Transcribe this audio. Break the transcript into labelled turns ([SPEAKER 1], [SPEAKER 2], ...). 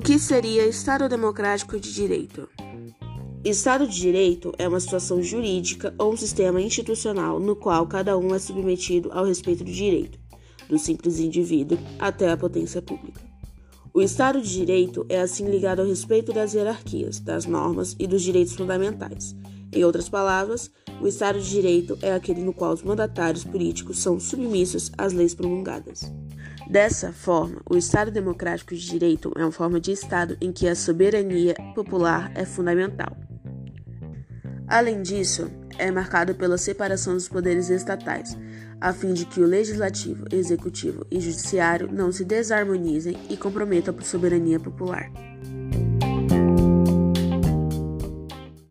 [SPEAKER 1] que seria Estado Democrático de Direito? Estado de Direito é uma situação jurídica ou um sistema institucional no qual cada um é submetido ao respeito do direito, do simples indivíduo até a potência pública. O Estado de Direito é assim ligado ao respeito das hierarquias, das normas e dos direitos fundamentais. Em outras palavras, o Estado de Direito é aquele no qual os mandatários políticos são submissos às leis promulgadas. Dessa forma, o Estado Democrático de Direito é uma forma de Estado em que a soberania popular é fundamental. Além disso, é marcado pela separação dos poderes estatais, a fim de que o legislativo, executivo e judiciário não se desarmonizem e comprometam a soberania popular.